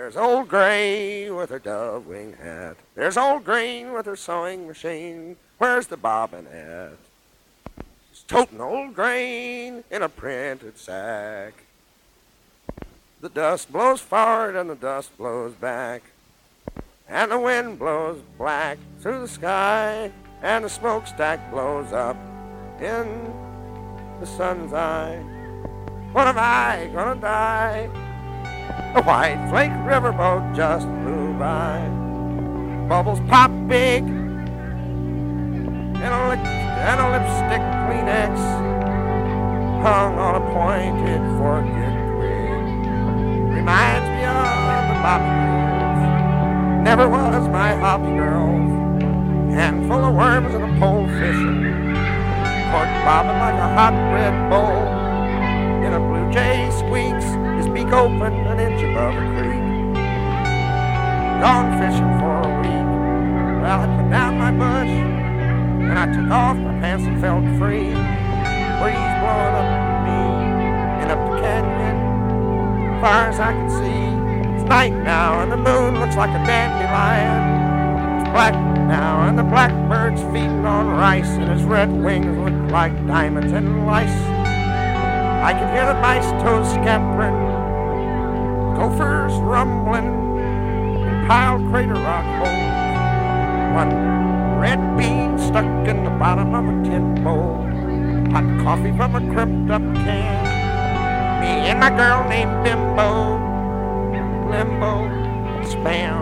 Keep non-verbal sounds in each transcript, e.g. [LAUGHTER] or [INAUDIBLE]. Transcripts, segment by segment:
There's old Gray with her dove wing hat. There's old Green with her sewing machine. Where's the bobbin at? She's toting old Grain in a printed sack. The dust blows forward and the dust blows back. And the wind blows black through the sky. And the smokestack blows up in the sun's eye. What am I gonna die? A white flake riverboat just flew by. Bubbles pop big. And a, lick, and a lipstick Kleenex hung on a pointed forked twig. Reminds me of the Bobby girls. Never was my hobby girls. Handful of worms and a pole fishing. Bobbing like a hot red bull. In a blue jay squeaks, his beak open an inch above a creek. Gone fishing for a week. Well, I put down my bush and I took off my pants and felt free. Breeze blowing up me and up the canyon, far as I can see. It's night now and the moon looks like a dandelion. It's black now and the blackbird's feeding on rice and his red wings look like diamonds and lice. I can hear the mice toes scampering, gophers rumbling, and piled crater rock holes. One red bean stuck in the bottom of a tin bowl. Hot coffee from a crimped up can. Me and my girl named Bimbo, Limbo, Spam.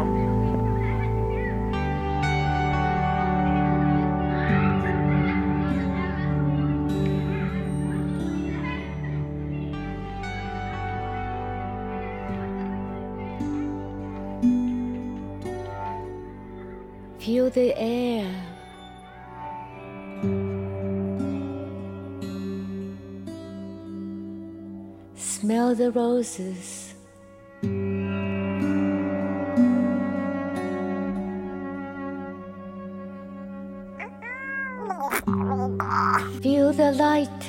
The air. Smell the roses. Feel the light.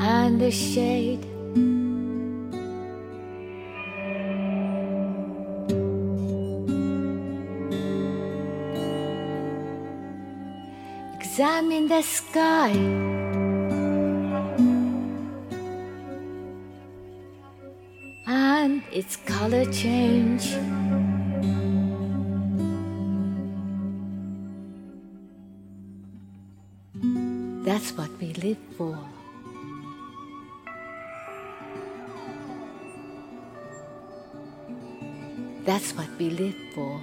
And the shade. Examine the sky. And its color change. That's what we live for. That's what we live for.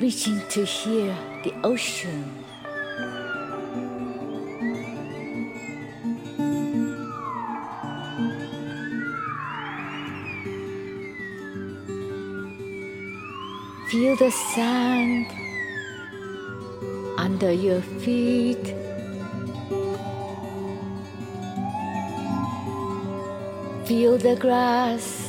Reaching to hear the ocean. Feel the sand under your feet. Feel the grass.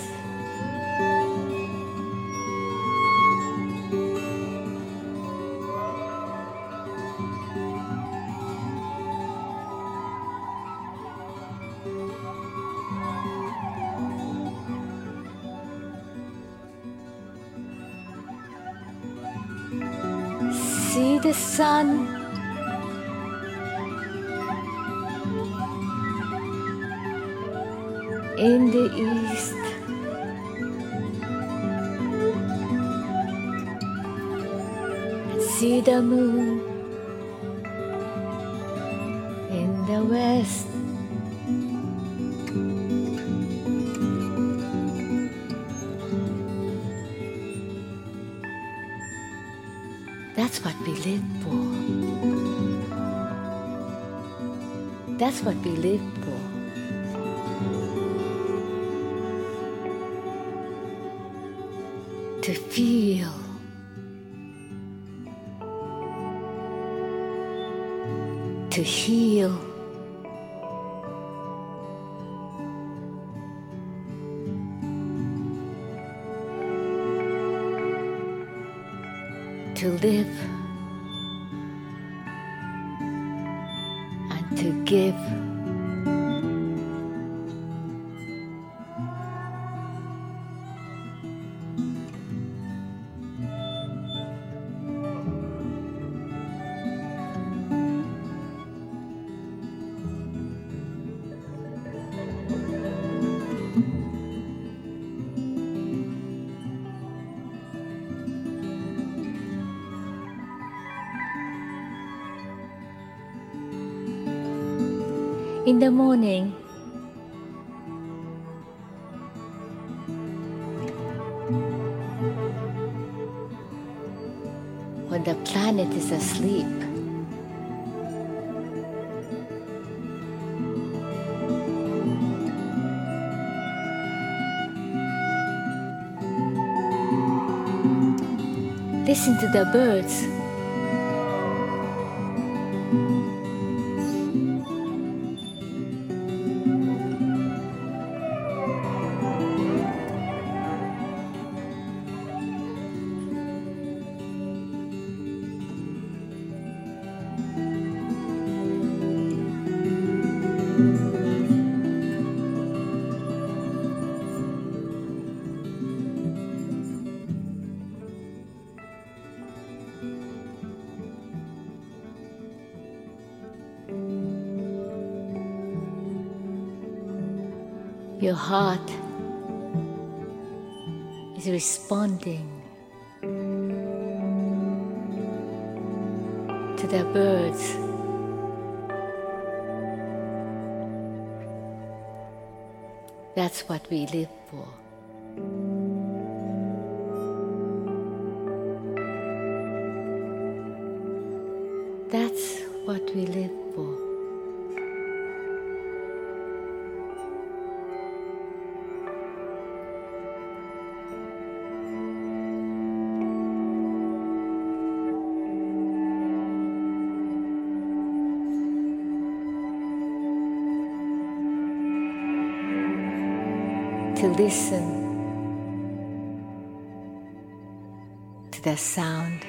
In the morning, when the planet is asleep, listen to the birds. Your heart is responding to the birds. That's what we live for. That's what we live listen to the sound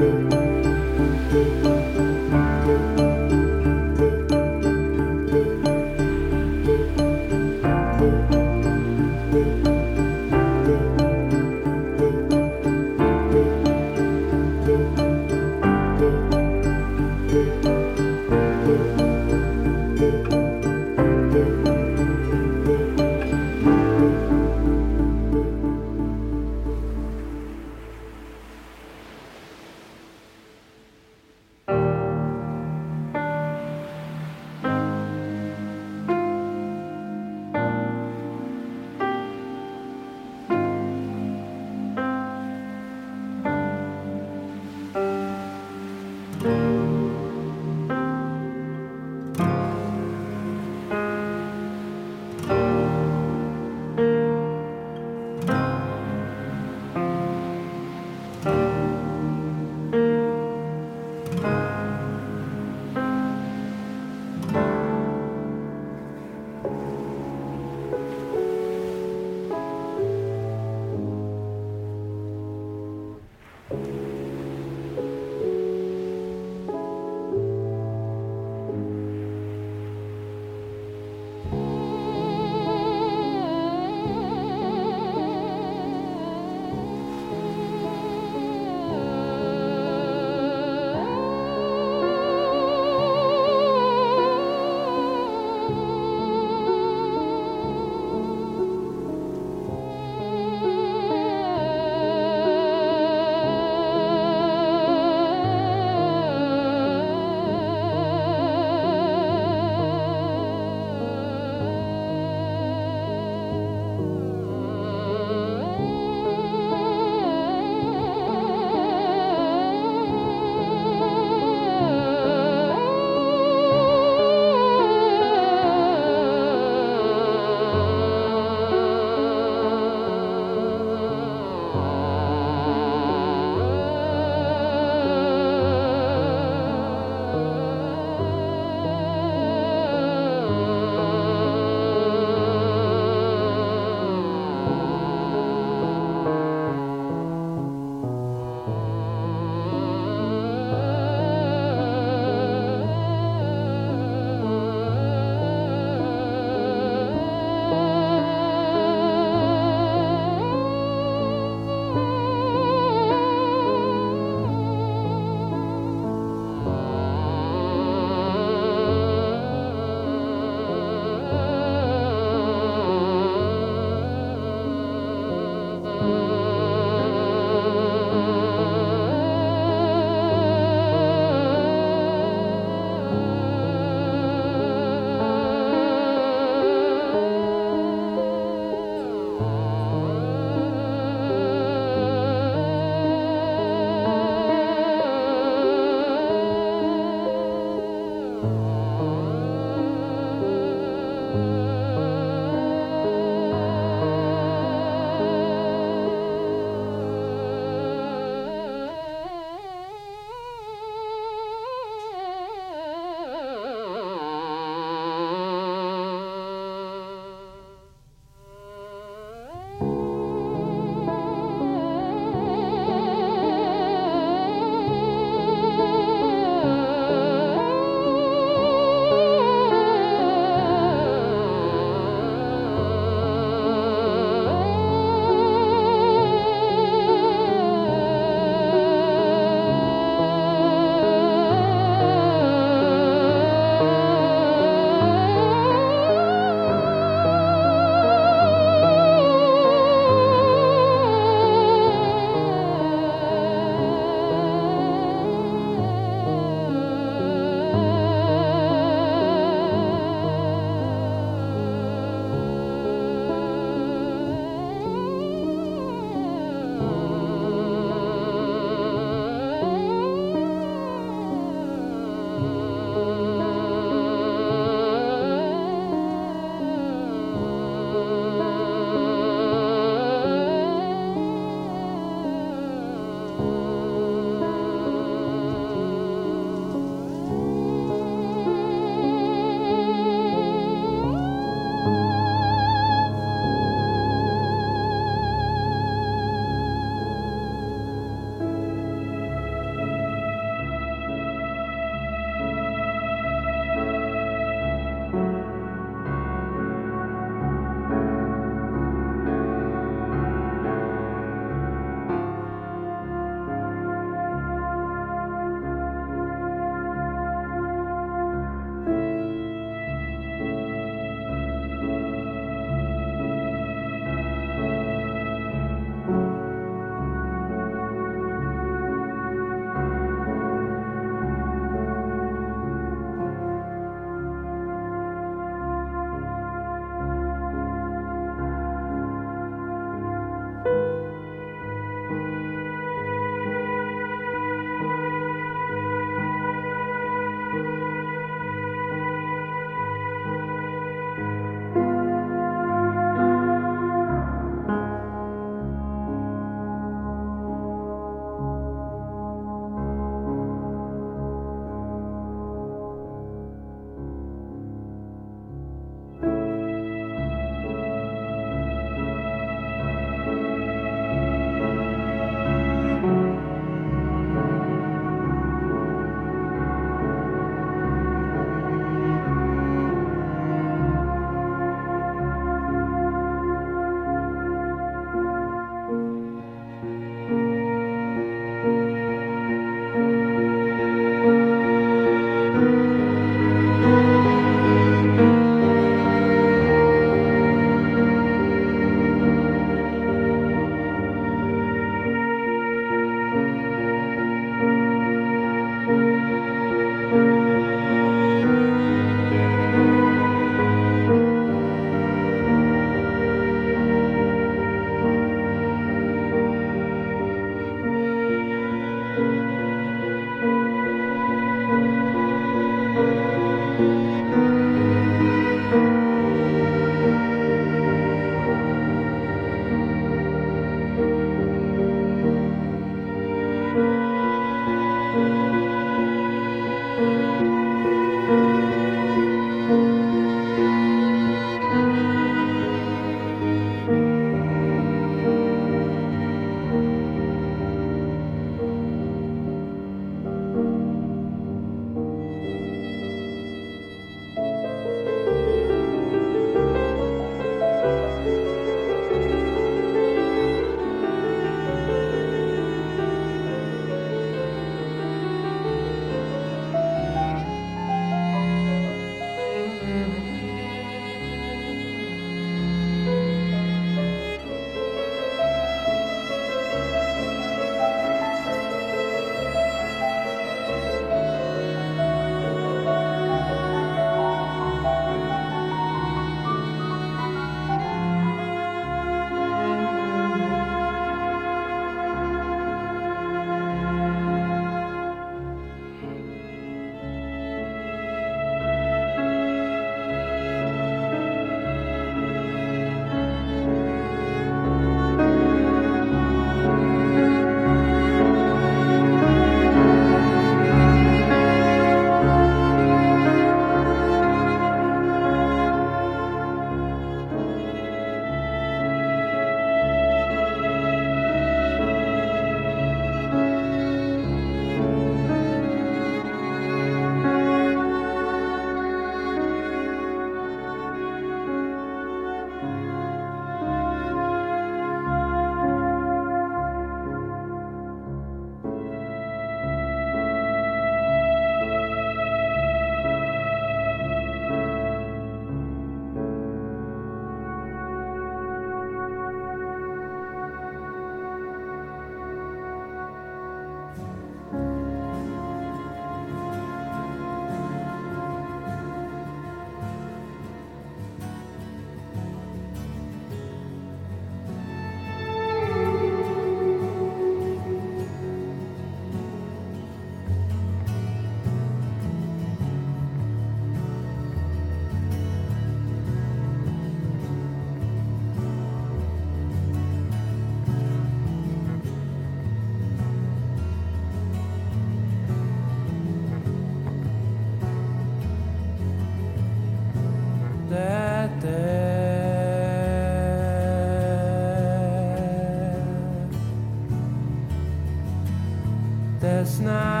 last night.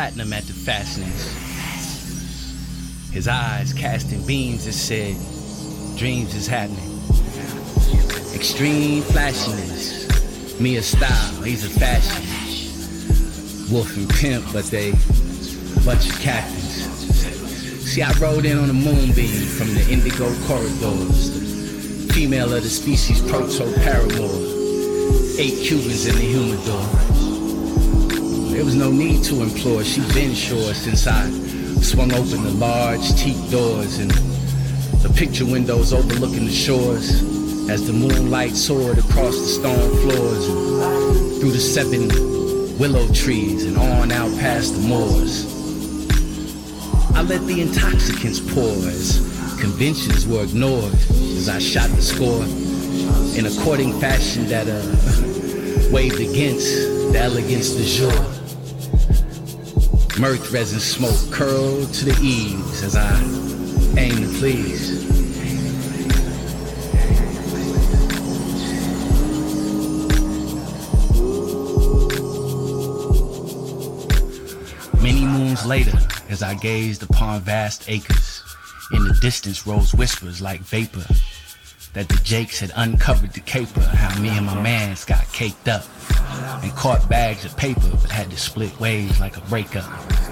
platinum at the fastenings. His eyes casting beams that said, Dreams is happening. Extreme flashiness, me a style, he's a fashion. Wolf and pimp, but they bunch of captains. See, I rode in on a moonbeam from the indigo corridors. Female of the species proto paramour. Eight Cubans in the humidor. There was no need to implore, she'd been sure since I swung open the large teak doors and the picture windows overlooking the shores as the moonlight soared across the stone floors and through the seven willow trees and on out past the moors. I let the intoxicants pour as conventions were ignored as I shot the score in a courting fashion that uh, [LAUGHS] waved against the elegance du jour. Mirth resin smoke curled to the eaves as I aim to please. Many moons later, as I gazed upon vast acres, in the distance rose whispers like vapor that the Jakes had uncovered the caper, how me and my mans got caked up and caught bags of paper but had to split ways like a breakup.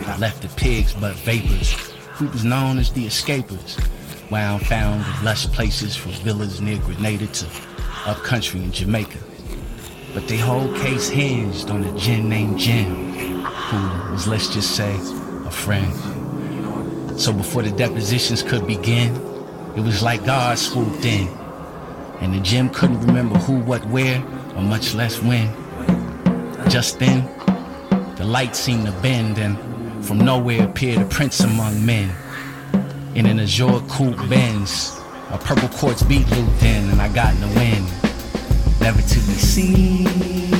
I left the pigs but vapors, who was known as the escapers, wound found in lush places from villas near Grenada to upcountry in Jamaica. But the whole case hinged on a gin named Jim, who was, let's just say, a friend. So before the depositions could begin, it was like God swooped in and the Jim couldn't remember who, what, where, or much less when. Just then, the light seemed to bend, and from nowhere appeared a prince among men. In an azure coupe Benz, a purple quartz beat looped in, and I got in the wind. Never to be seen.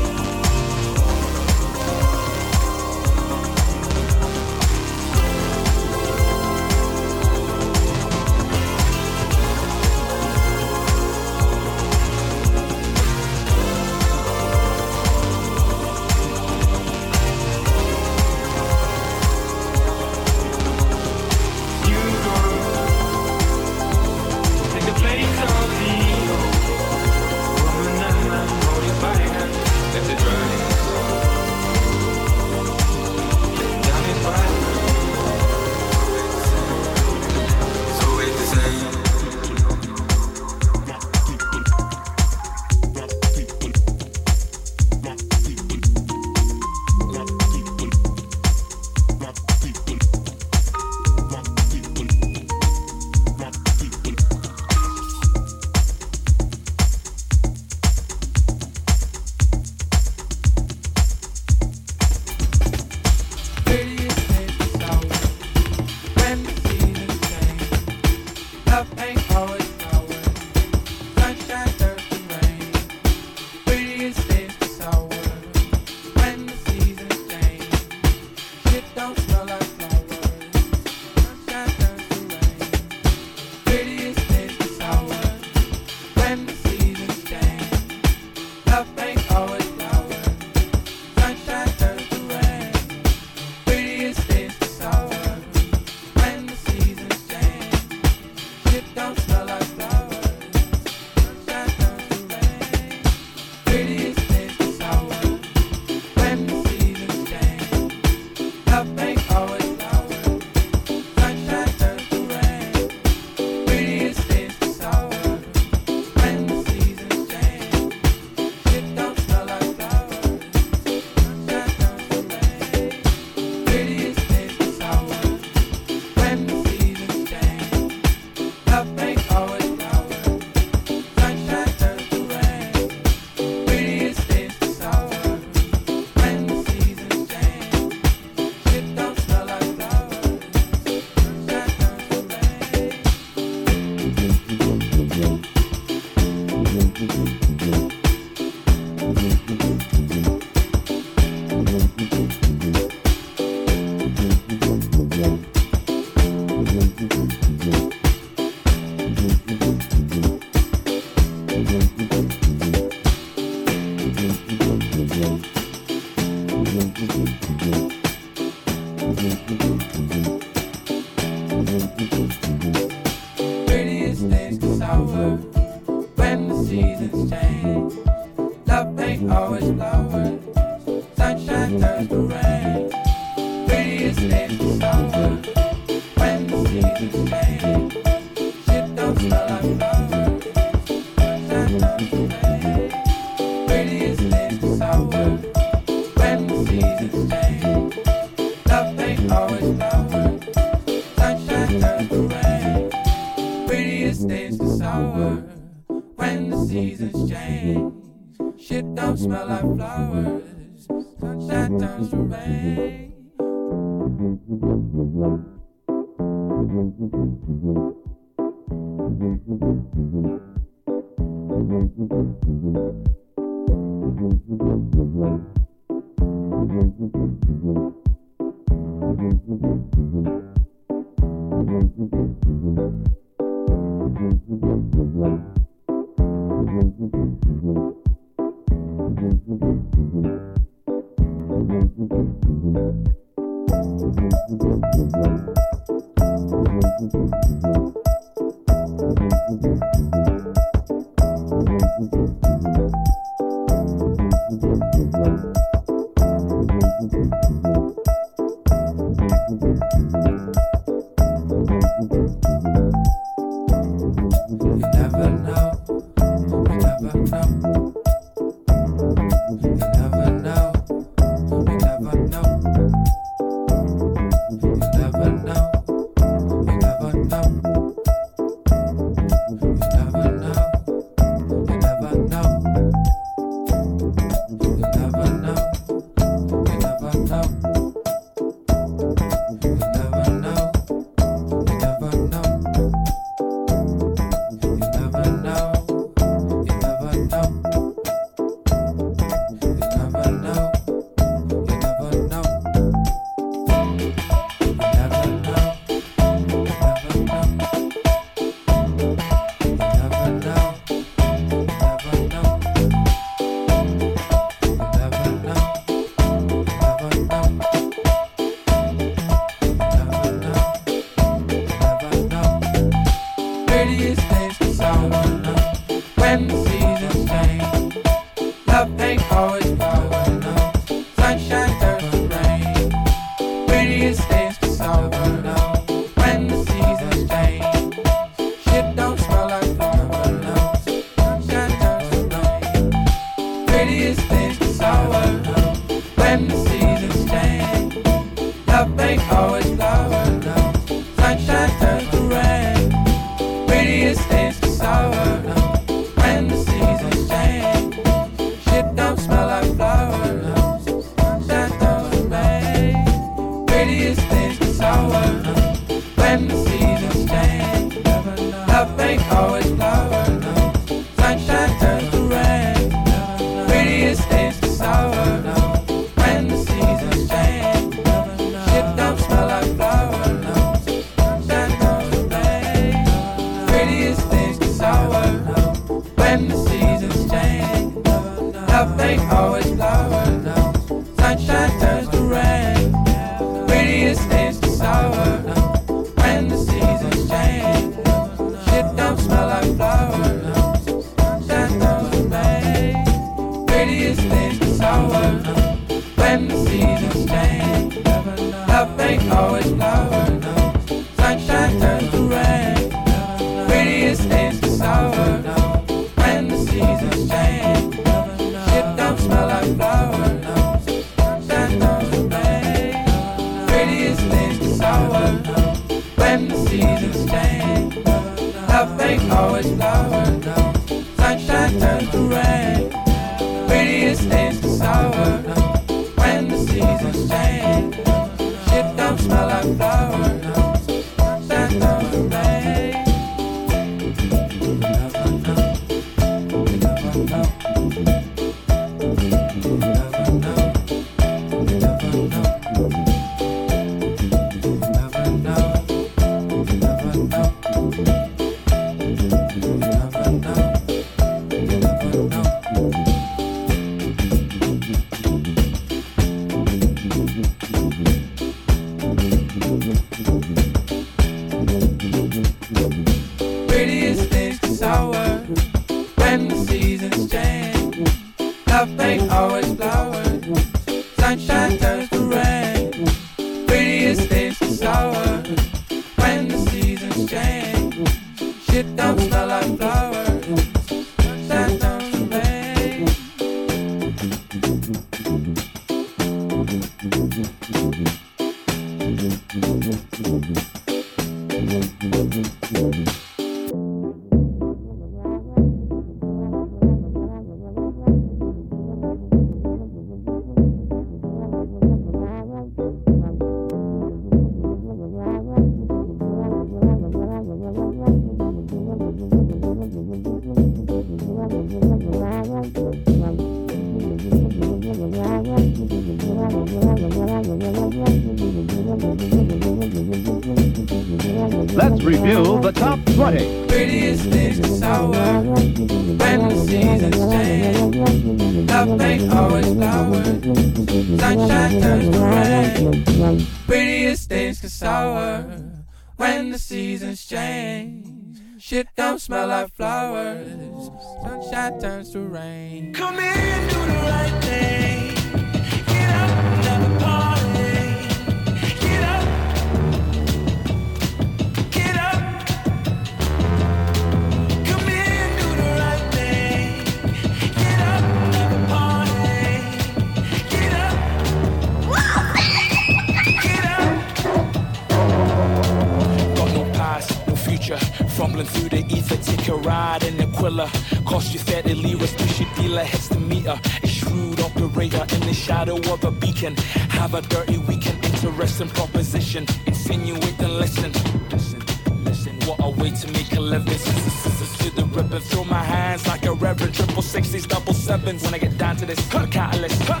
Ausgefährte Lyrics, Dealer to meet her. A shrewd operator in the shadow of a beacon. Have a dirty weekend, interesting proposition. Insinuate and listen. Listen, listen. What a way to make a living. Scissors to the ribbon, throw my hands like a reverend. Triple sixes, double sevens. When I get down to this, cut catalyst. Cut.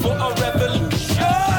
For a revolution.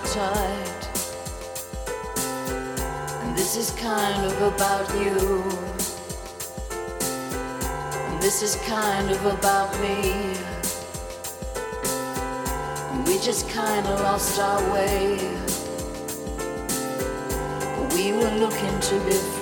Tight. And this is kind of about you. And this is kind of about me. We just kinda lost our way. We were looking to be